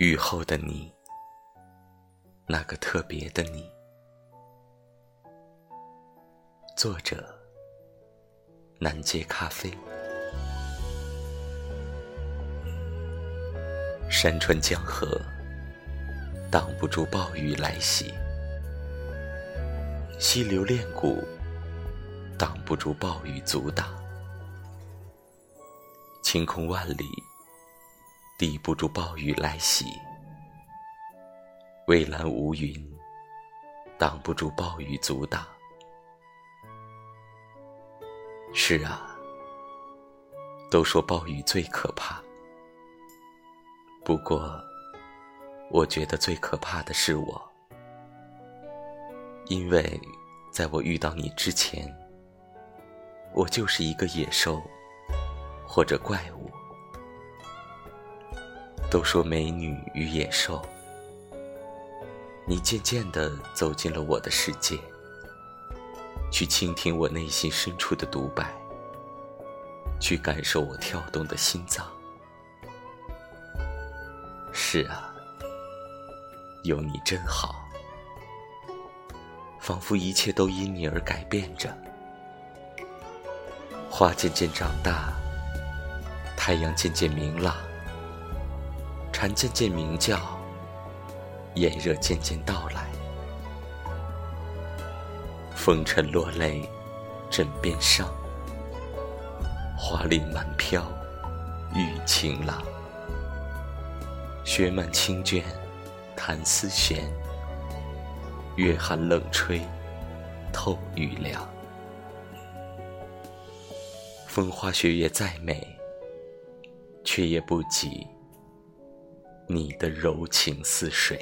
雨后的你，那个特别的你。作者：南街咖啡。山川江河挡不住暴雨来袭，溪流练谷挡不住暴雨阻挡，晴空万里。抵不住暴雨来袭，蔚蓝无云，挡不住暴雨阻挡。是啊，都说暴雨最可怕，不过，我觉得最可怕的是我，因为在我遇到你之前，我就是一个野兽，或者怪物。都说美女与野兽，你渐渐地走进了我的世界，去倾听我内心深处的独白，去感受我跳动的心脏。是啊，有你真好，仿佛一切都因你而改变着。花渐渐长大，太阳渐渐明朗。蝉渐渐鸣叫，炎热渐渐到来。风尘落泪，枕边伤。花林满飘，雨晴朗。雪满青绢，弹丝弦。月寒冷吹，透雨凉。风花雪月再美，却也不及。你的柔情似水。